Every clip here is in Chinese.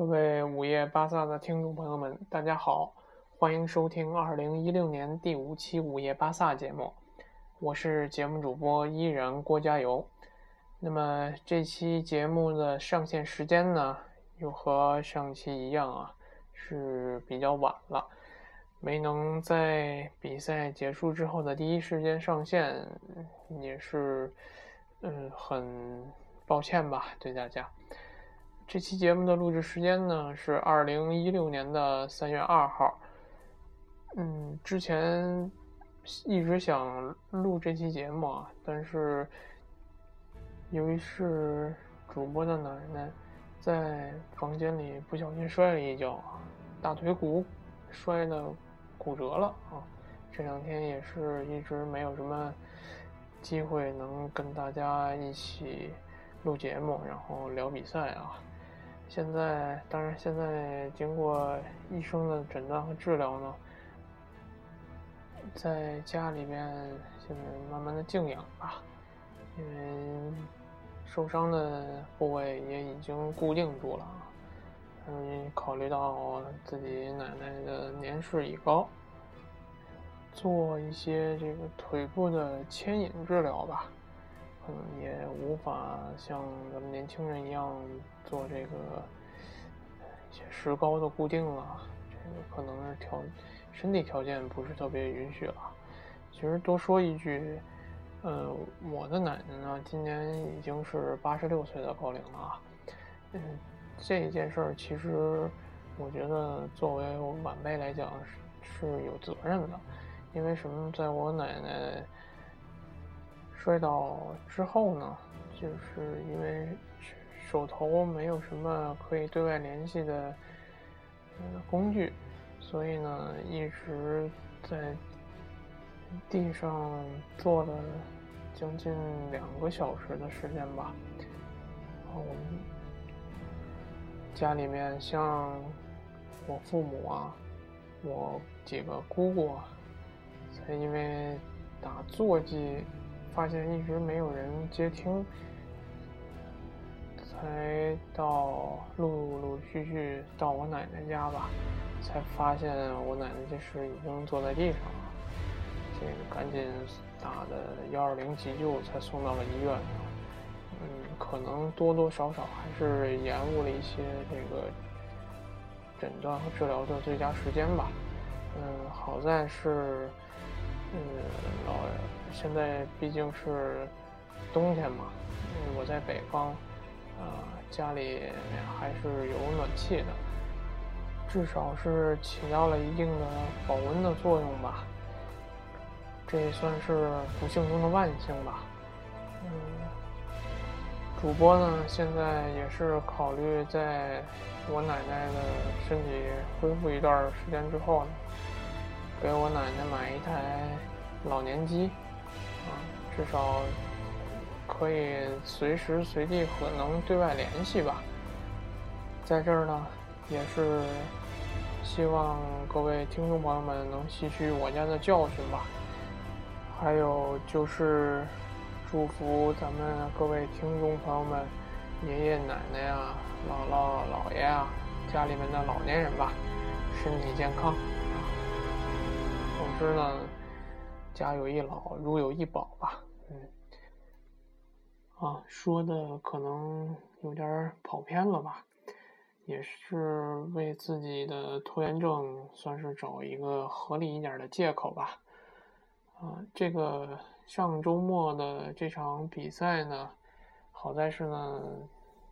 各位午夜巴萨的听众朋友们，大家好，欢迎收听二零一六年第五期午夜巴萨节目，我是节目主播依然郭加油。那么这期节目的上线时间呢，又和上期一样啊，是比较晚了，没能在比赛结束之后的第一时间上线，也是嗯很抱歉吧，对大家。这期节目的录制时间呢是二零一六年的三月二号。嗯，之前一直想录这期节目啊，但是由于是主播的奶奶在房间里不小心摔了一跤，大腿骨摔的骨折了啊。这两天也是一直没有什么机会能跟大家一起录节目，然后聊比赛啊。现在，当然，现在经过医生的诊断和治疗呢，在家里边现在慢慢的静养吧，因为受伤的部位也已经固定住了，嗯，考虑到自己奶奶的年事已高，做一些这个腿部的牵引治疗吧。也无法像咱们年轻人一样做这个一些石膏的固定了，这个可能是条身体条件不是特别允许了。其实多说一句，呃，我的奶奶呢，今年已经是八十六岁的高龄了啊。嗯，这一件事儿，其实我觉得作为晚辈来讲是是有责任的，因为什么，在我奶奶。摔倒之后呢，就是因为手头没有什么可以对外联系的工具，所以呢一直在地上坐了将近两个小时的时间吧。然后我们家里面像我父母啊，我几个姑姑啊，才因为打坐骑。发现一直没有人接听，才到陆陆续续到我奶奶家吧，才发现我奶奶这时已经坐在地上了。这个赶紧打的幺二零急救，才送到了医院。嗯，可能多多少少还是延误了一些这个诊断和治疗的最佳时间吧。嗯，好在是。嗯，老现在毕竟是冬天嘛，我在北方，啊，家里还是有暖气的，至少是起到了一定的保温的作用吧。这也算是不幸中的万幸吧。嗯，主播呢，现在也是考虑在我奶奶的身体恢复一段时间之后呢。给我奶奶买一台老年机，啊，至少可以随时随地可能对外联系吧。在这儿呢，也是希望各位听众朋友们能吸取我家的教训吧。还有就是祝福咱们各位听众朋友们，爷爷奶奶呀、姥姥姥爷啊，家里面的老年人吧，身体健康。总之呢，家有一老，如有一宝吧。嗯，啊，说的可能有点跑偏了吧，也是为自己的拖延症算是找一个合理一点的借口吧。啊，这个上周末的这场比赛呢，好在是呢，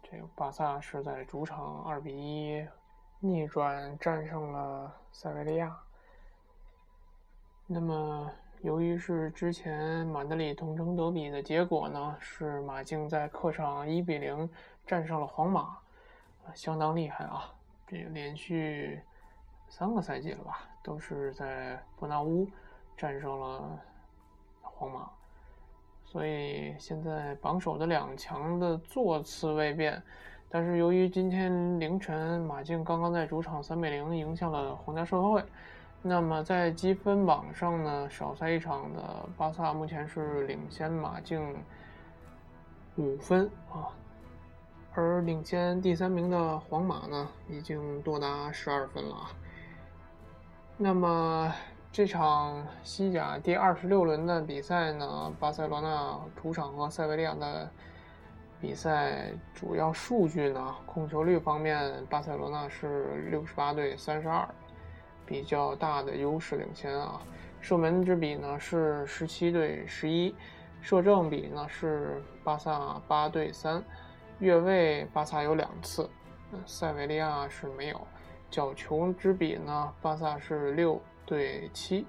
这个巴萨是在主场二比一逆转战胜了塞维利亚。那么，由于是之前马德里同城德比的结果呢，是马竞在客场一比零战胜了皇马，相当厉害啊！这连续三个赛季了吧，都是在伯纳乌战胜了皇马，所以现在榜首的两强的座次未变，但是由于今天凌晨马竞刚刚在主场三比零赢下了皇家社会。那么在积分榜上呢，少赛一场的巴萨目前是领先马竞五分啊，而领先第三名的皇马呢，已经多达十二分了啊。那么这场西甲第二十六轮的比赛呢，巴塞罗那主场和塞维利亚的比赛主要数据呢，控球率方面，巴塞罗那是六十八对三十二，比较大的优势领先啊。射门之比呢是十七对十一，射正比呢是巴萨八对三，越位巴萨有两次，塞维利亚是没有。角球之比呢，巴萨是六对七。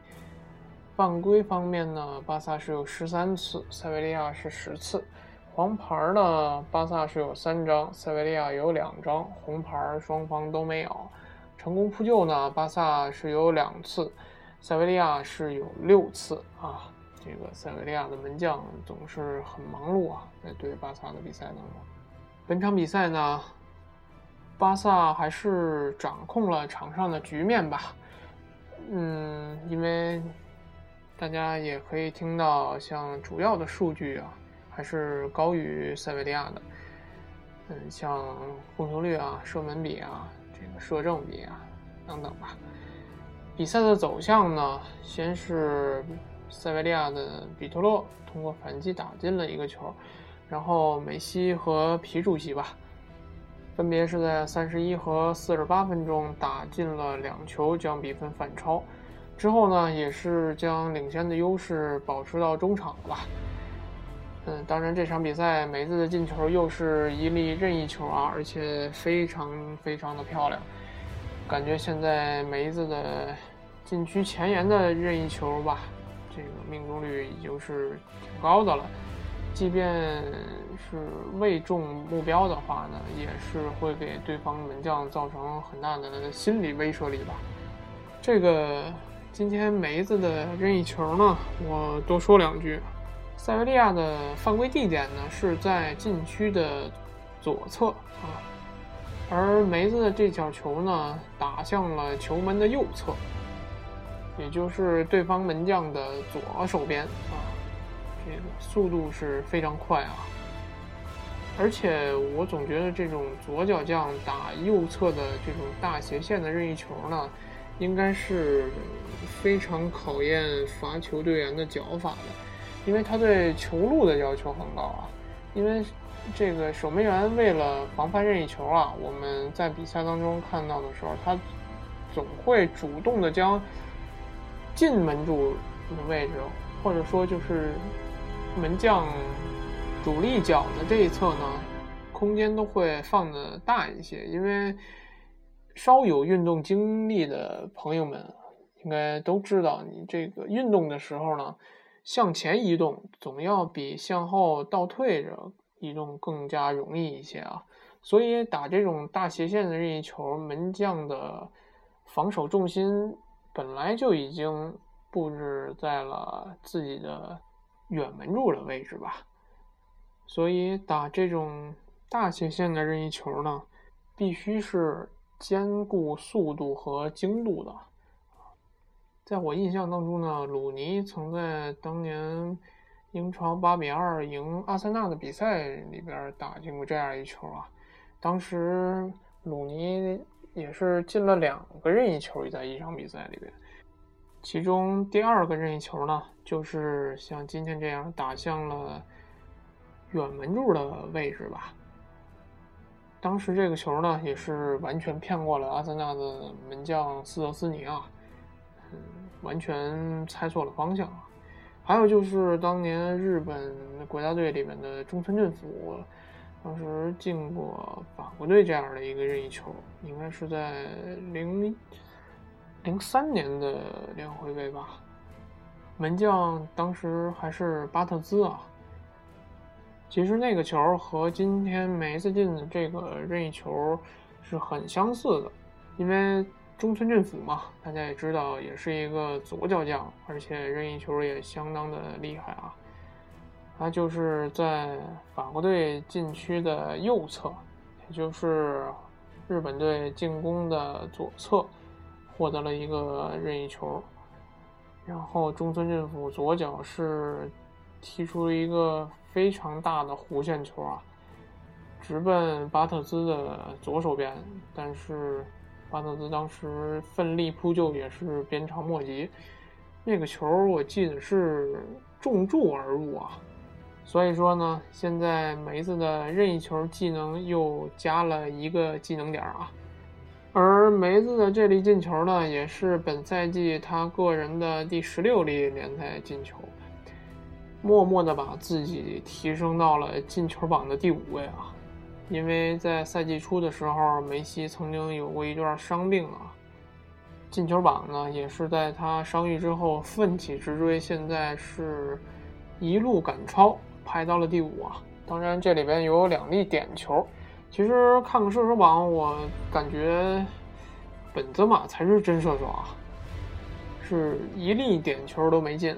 犯规方面呢，巴萨是有十三次，塞维利亚是十次。黄牌呢，巴萨是有三张，塞维利亚有两张，红牌双方都没有。成功扑救呢，巴萨是有两次。塞维利亚是有六次啊，这个塞维利亚的门将总是很忙碌啊，在对巴萨的比赛当中。本场比赛呢，巴萨还是掌控了场上的局面吧。嗯，因为大家也可以听到，像主要的数据啊，还是高于塞维利亚的。嗯，像控球率啊、射门比啊、这个射正比啊等等吧。比赛的走向呢？先是塞维利亚的比托洛通过反击打进了一个球，然后梅西和皮主席吧，分别是在三十一和四十八分钟打进了两球，将比分反超。之后呢，也是将领先的优势保持到中场了吧。嗯，当然这场比赛梅子的进球又是一粒任意球啊，而且非常非常的漂亮。感觉现在梅子的禁区前沿的任意球吧，这个命中率已经是挺高的了。即便是未中目标的话呢，也是会给对方门将造成很大的心理威慑力吧。这个今天梅子的任意球呢，我多说两句。塞维利亚的犯规地点呢是在禁区的左侧啊。而梅子的这脚球呢，打向了球门的右侧，也就是对方门将的左手边啊。这个速度是非常快啊！而且我总觉得这种左脚将打右侧的这种大斜线的任意球呢，应该是非常考验罚球队员的脚法的，因为他对球路的要求很高啊，因为。这个守门员为了防范任意球啊，我们在比赛当中看到的时候，他总会主动的将进门柱的位置，或者说就是门将主力脚的这一侧呢，空间都会放的大一些。因为稍有运动经历的朋友们应该都知道，你这个运动的时候呢，向前移动总要比向后倒退着。移动更加容易一些啊，所以打这种大斜线的任意球，门将的防守重心本来就已经布置在了自己的远门柱的位置吧，所以打这种大斜线的任意球呢，必须是兼顾速度和精度的。在我印象当中呢，鲁尼曾在当年。英超八比二赢阿森纳的比赛里边打进过这样一球啊，当时鲁尼也是进了两个任意球在一场比赛里边，其中第二个任意球呢，就是像今天这样打向了远门柱的位置吧。当时这个球呢，也是完全骗过了阿森纳的门将斯特斯尼啊，嗯，完全猜错了方向啊。还有就是当年日本国家队里面的中村俊辅，当时进过法国队这样的一个任意球，应该是在零零三年的联合会杯吧。门将当时还是巴特兹啊。其实那个球和今天梅子进的这个任意球是很相似的，因为。中村俊辅嘛，大家也知道，也是一个左脚将，而且任意球也相当的厉害啊。他就是在法国队禁区的右侧，也就是日本队进攻的左侧，获得了一个任意球。然后中村俊辅左脚是踢出了一个非常大的弧线球啊，直奔巴特兹的左手边，但是巴特兹当时奋力扑救也是鞭长莫及。那个球我记得是重注而入啊，所以说呢，现在梅子的任意球技能又加了一个技能点啊。而梅子的这粒进球呢，也是本赛季他个人的第十六粒联赛进球，默默的把自己提升到了进球榜的第五位啊。因为在赛季初的时候，梅西曾经有过一段伤病啊，进球榜呢也是在他伤愈之后奋起直追，现在是一路赶超，排到了第五啊。当然，这里边有两粒点球。其实看个射手榜，我感觉本泽马才是真射手啊，是一粒点球都没进，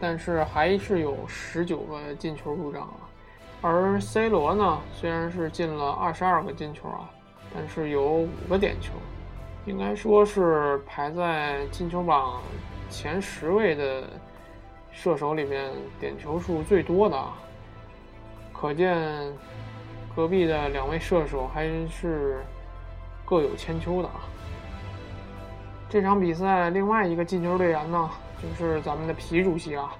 但是还是有十九个进球入账啊。而 C 罗呢，虽然是进了二十二个进球啊，但是有五个点球，应该说是排在进球榜前十位的射手里面点球数最多的啊，可见。隔壁的两位射手还是各有千秋的啊！这场比赛另外一个进球队员呢，就是咱们的皮主席啊，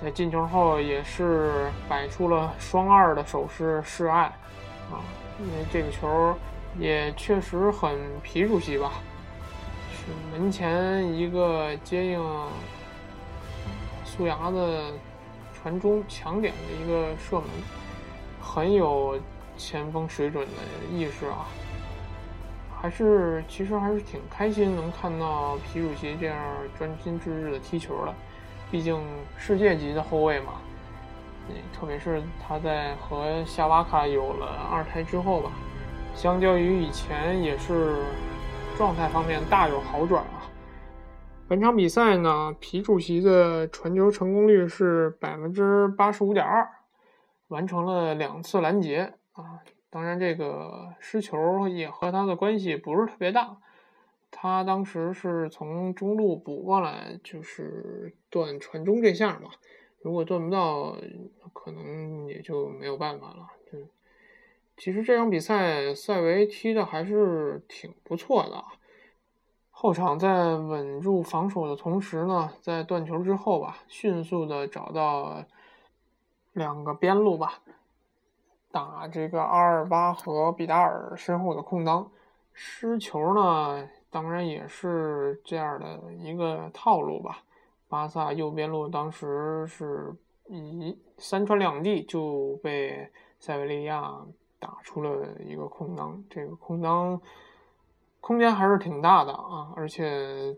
在进球后也是摆出了双二的手势示爱啊，因为这个球也确实很皮主席吧，是门前一个接应苏牙的传中抢点的一个射门。很有前锋水准的意识啊，还是其实还是挺开心能看到皮主席这样专心致志的踢球的，毕竟世界级的后卫嘛，特别是他在和夏瓦卡有了二胎之后吧，相较于以前也是状态方面大有好转啊。本场比赛呢，皮主席的传球成功率是百分之八十五点二。完成了两次拦截啊，当然这个失球也和他的关系不是特别大，他当时是从中路补过来，就是断传中这下嘛，如果断不到，可能也就没有办法了。嗯，其实这场比赛塞维踢的还是挺不错的，后场在稳住防守的同时呢，在断球之后吧，迅速的找到。两个边路吧，打这个阿尔巴和比达尔身后的空当，失球呢，当然也是这样的一个套路吧。巴萨右边路当时是以三传两递就被塞维利亚打出了一个空当，这个空当空间还是挺大的啊，而且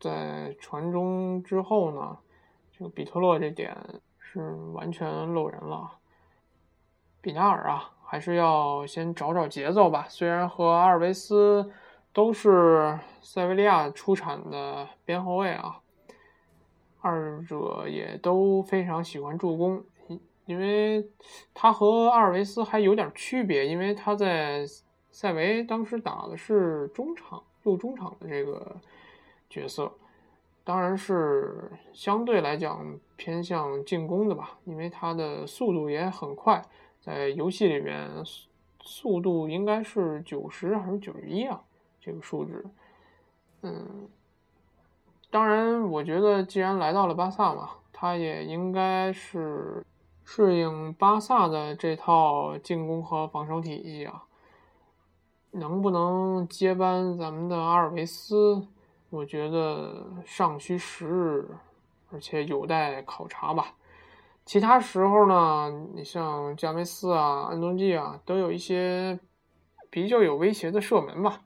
在传中之后呢，这个比特洛这点。是完全漏人了，比纳尔啊，还是要先找找节奏吧。虽然和阿尔维斯都是塞维利亚出产的边后卫啊，二者也都非常喜欢助攻，因为他和阿尔维斯还有点区别，因为他在塞维当时打的是中场右中场的这个角色。当然是相对来讲偏向进攻的吧，因为他的速度也很快，在游戏里面速度应该是九十还是九十一啊？这个数值，嗯，当然我觉得既然来到了巴萨嘛，他也应该是适应巴萨的这套进攻和防守体系啊，能不能接班咱们的阿尔维斯？我觉得尚需时日，而且有待考察吧。其他时候呢，你像加梅斯啊、安东尼啊，都有一些比较有威胁的射门吧。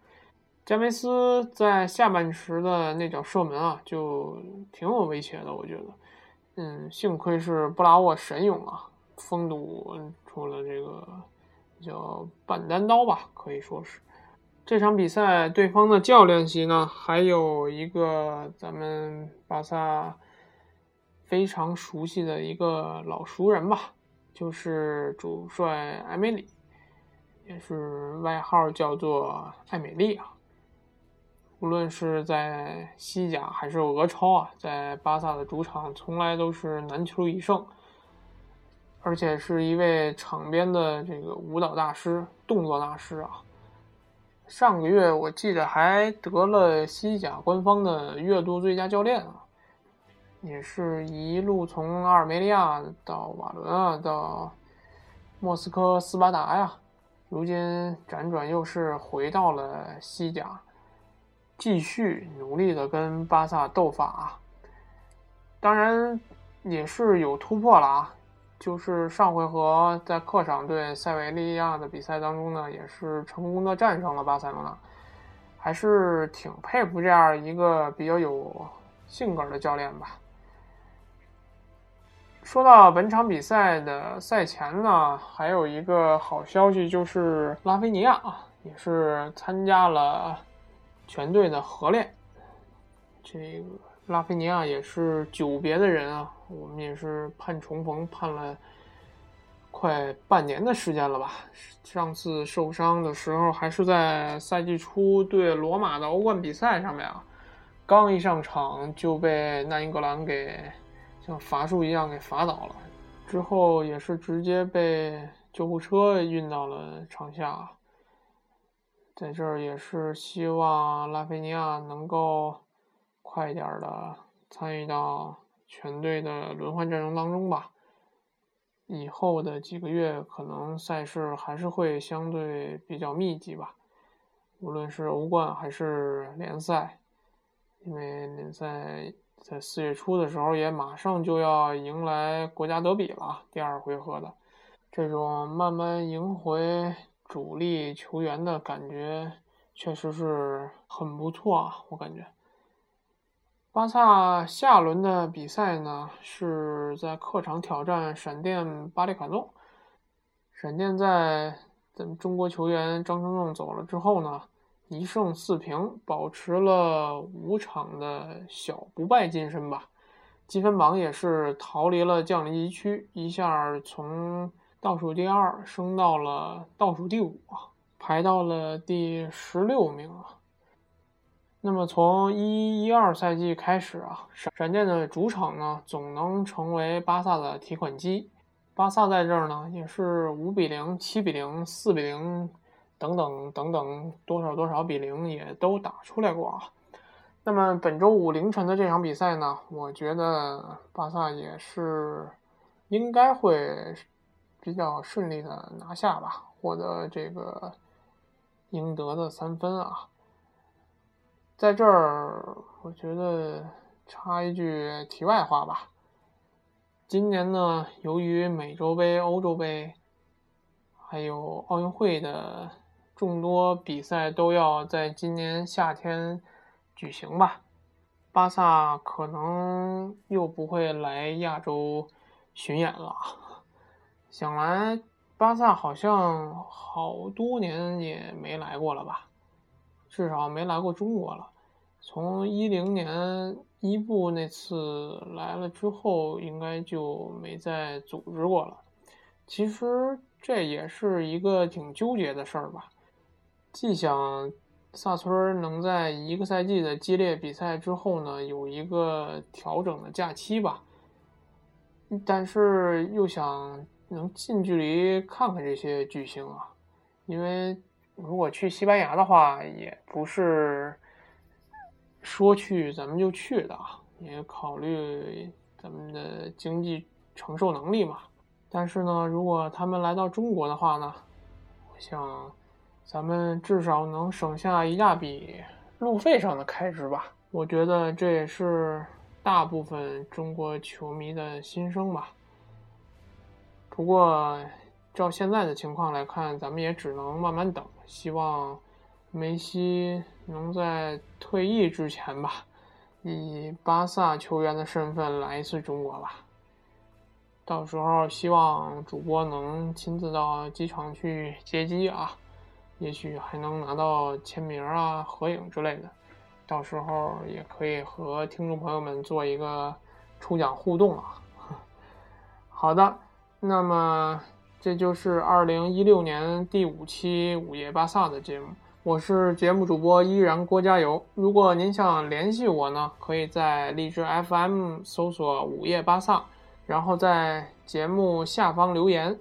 加梅斯在下半时的那脚射门啊，就挺有威胁的，我觉得。嗯，幸亏是布拉沃神勇啊，封堵出了这个叫半单刀吧，可以说是。这场比赛，对方的教练席呢，还有一个咱们巴萨非常熟悉的一个老熟人吧，就是主帅埃梅里，也是外号叫做艾美丽啊。无论是在西甲还是俄超啊，在巴萨的主场从来都是难求一胜。而且是一位场边的这个舞蹈大师、动作大师啊。上个月我记得还得了西甲官方的月度最佳教练啊，也是一路从阿尔梅利亚到瓦伦啊，到莫斯科斯巴达呀，如今辗转又是回到了西甲，继续努力的跟巴萨斗法。当然也是有突破了啊。就是上回合在客场对塞维利亚的比赛当中呢，也是成功的战胜了巴塞罗那，还是挺佩服这样一个比较有性格的教练吧。说到本场比赛的赛前呢，还有一个好消息，就是拉菲尼亚啊，也是参加了全队的合练。这个。拉菲尼亚也是久别的人啊，我们也是盼重逢，盼了快半年的时间了吧。上次受伤的时候还是在赛季初对罗马的欧冠比赛上面啊，刚一上场就被那英格兰给像伐树一样给伐倒了，之后也是直接被救护车运到了场下。在这儿也是希望拉菲尼亚能够。快一点的参与到全队的轮换阵容当中吧。以后的几个月，可能赛事还是会相对比较密集吧，无论是欧冠还是联赛，因为联赛在四月初的时候也马上就要迎来国家德比了，第二回合的这种慢慢赢回主力球员的感觉，确实是很不错啊，我感觉。巴萨下轮的比赛呢，是在客场挑战闪电巴列卡诺。闪电在咱们中国球员张成栋走了之后呢，一胜四平，保持了五场的小不败金身吧。积分榜也是逃离了降级区，一下从倒数第二升到了倒数第五啊，排到了第十六名啊。那么从一一二赛季开始啊，闪闪电的主场呢总能成为巴萨的提款机。巴萨在这儿呢也是五比零、七比零、四比零等等等等多少多少比零也都打出来过啊。那么本周五凌晨的这场比赛呢，我觉得巴萨也是应该会比较顺利的拿下吧，获得这个应得的三分啊。在这儿，我觉得插一句题外话吧。今年呢，由于美洲杯、欧洲杯，还有奥运会的众多比赛都要在今年夏天举行吧，巴萨可能又不会来亚洲巡演了。想来，巴萨好像好多年也没来过了吧，至少没来过中国了。从一零年伊布那次来了之后，应该就没再组织过了。其实这也是一个挺纠结的事儿吧。既想萨村能在一个赛季的激烈比赛之后呢，有一个调整的假期吧，但是又想能近距离看看这些巨星啊。因为如果去西班牙的话，也不是。说去咱们就去的啊，也考虑咱们的经济承受能力嘛。但是呢，如果他们来到中国的话呢，我想咱们至少能省下一大笔路费上的开支吧。我觉得这也是大部分中国球迷的心声吧。不过照现在的情况来看，咱们也只能慢慢等，希望。梅西能在退役之前吧，以巴萨球员的身份来一次中国吧。到时候希望主播能亲自到机场去接机啊，也许还能拿到签名啊、合影之类的。到时候也可以和听众朋友们做一个抽奖互动啊。好的，那么这就是二零一六年第五期午夜巴萨的节目。我是节目主播依然郭加油。如果您想联系我呢，可以在荔枝 FM 搜索“午夜巴萨”，然后在节目下方留言，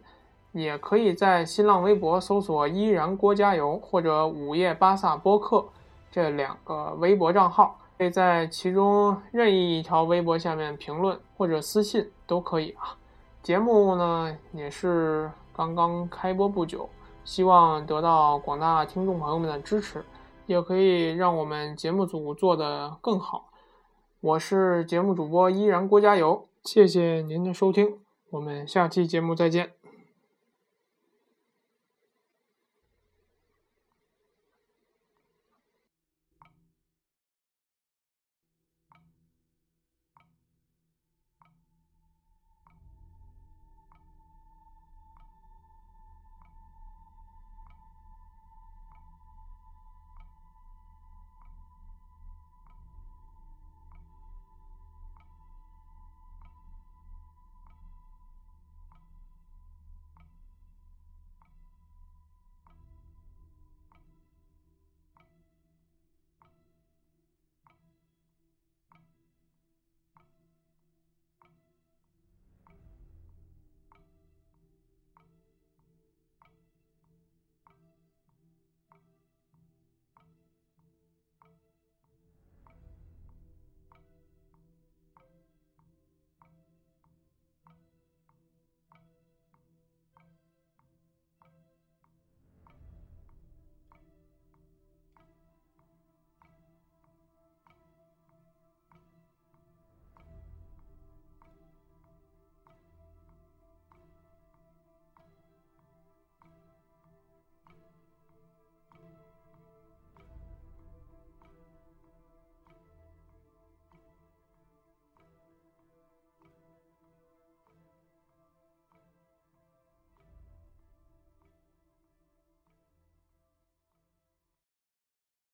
也可以在新浪微博搜索“依然郭加油”或者“午夜巴萨播客”这两个微博账号，可以在其中任意一条微博下面评论或者私信都可以啊。节目呢也是刚刚开播不久，希望得到广大听众朋友们的支持，也可以让我们节目组做得更好。我是节目主播依然郭加油，谢谢您的收听，我们下期节目再见。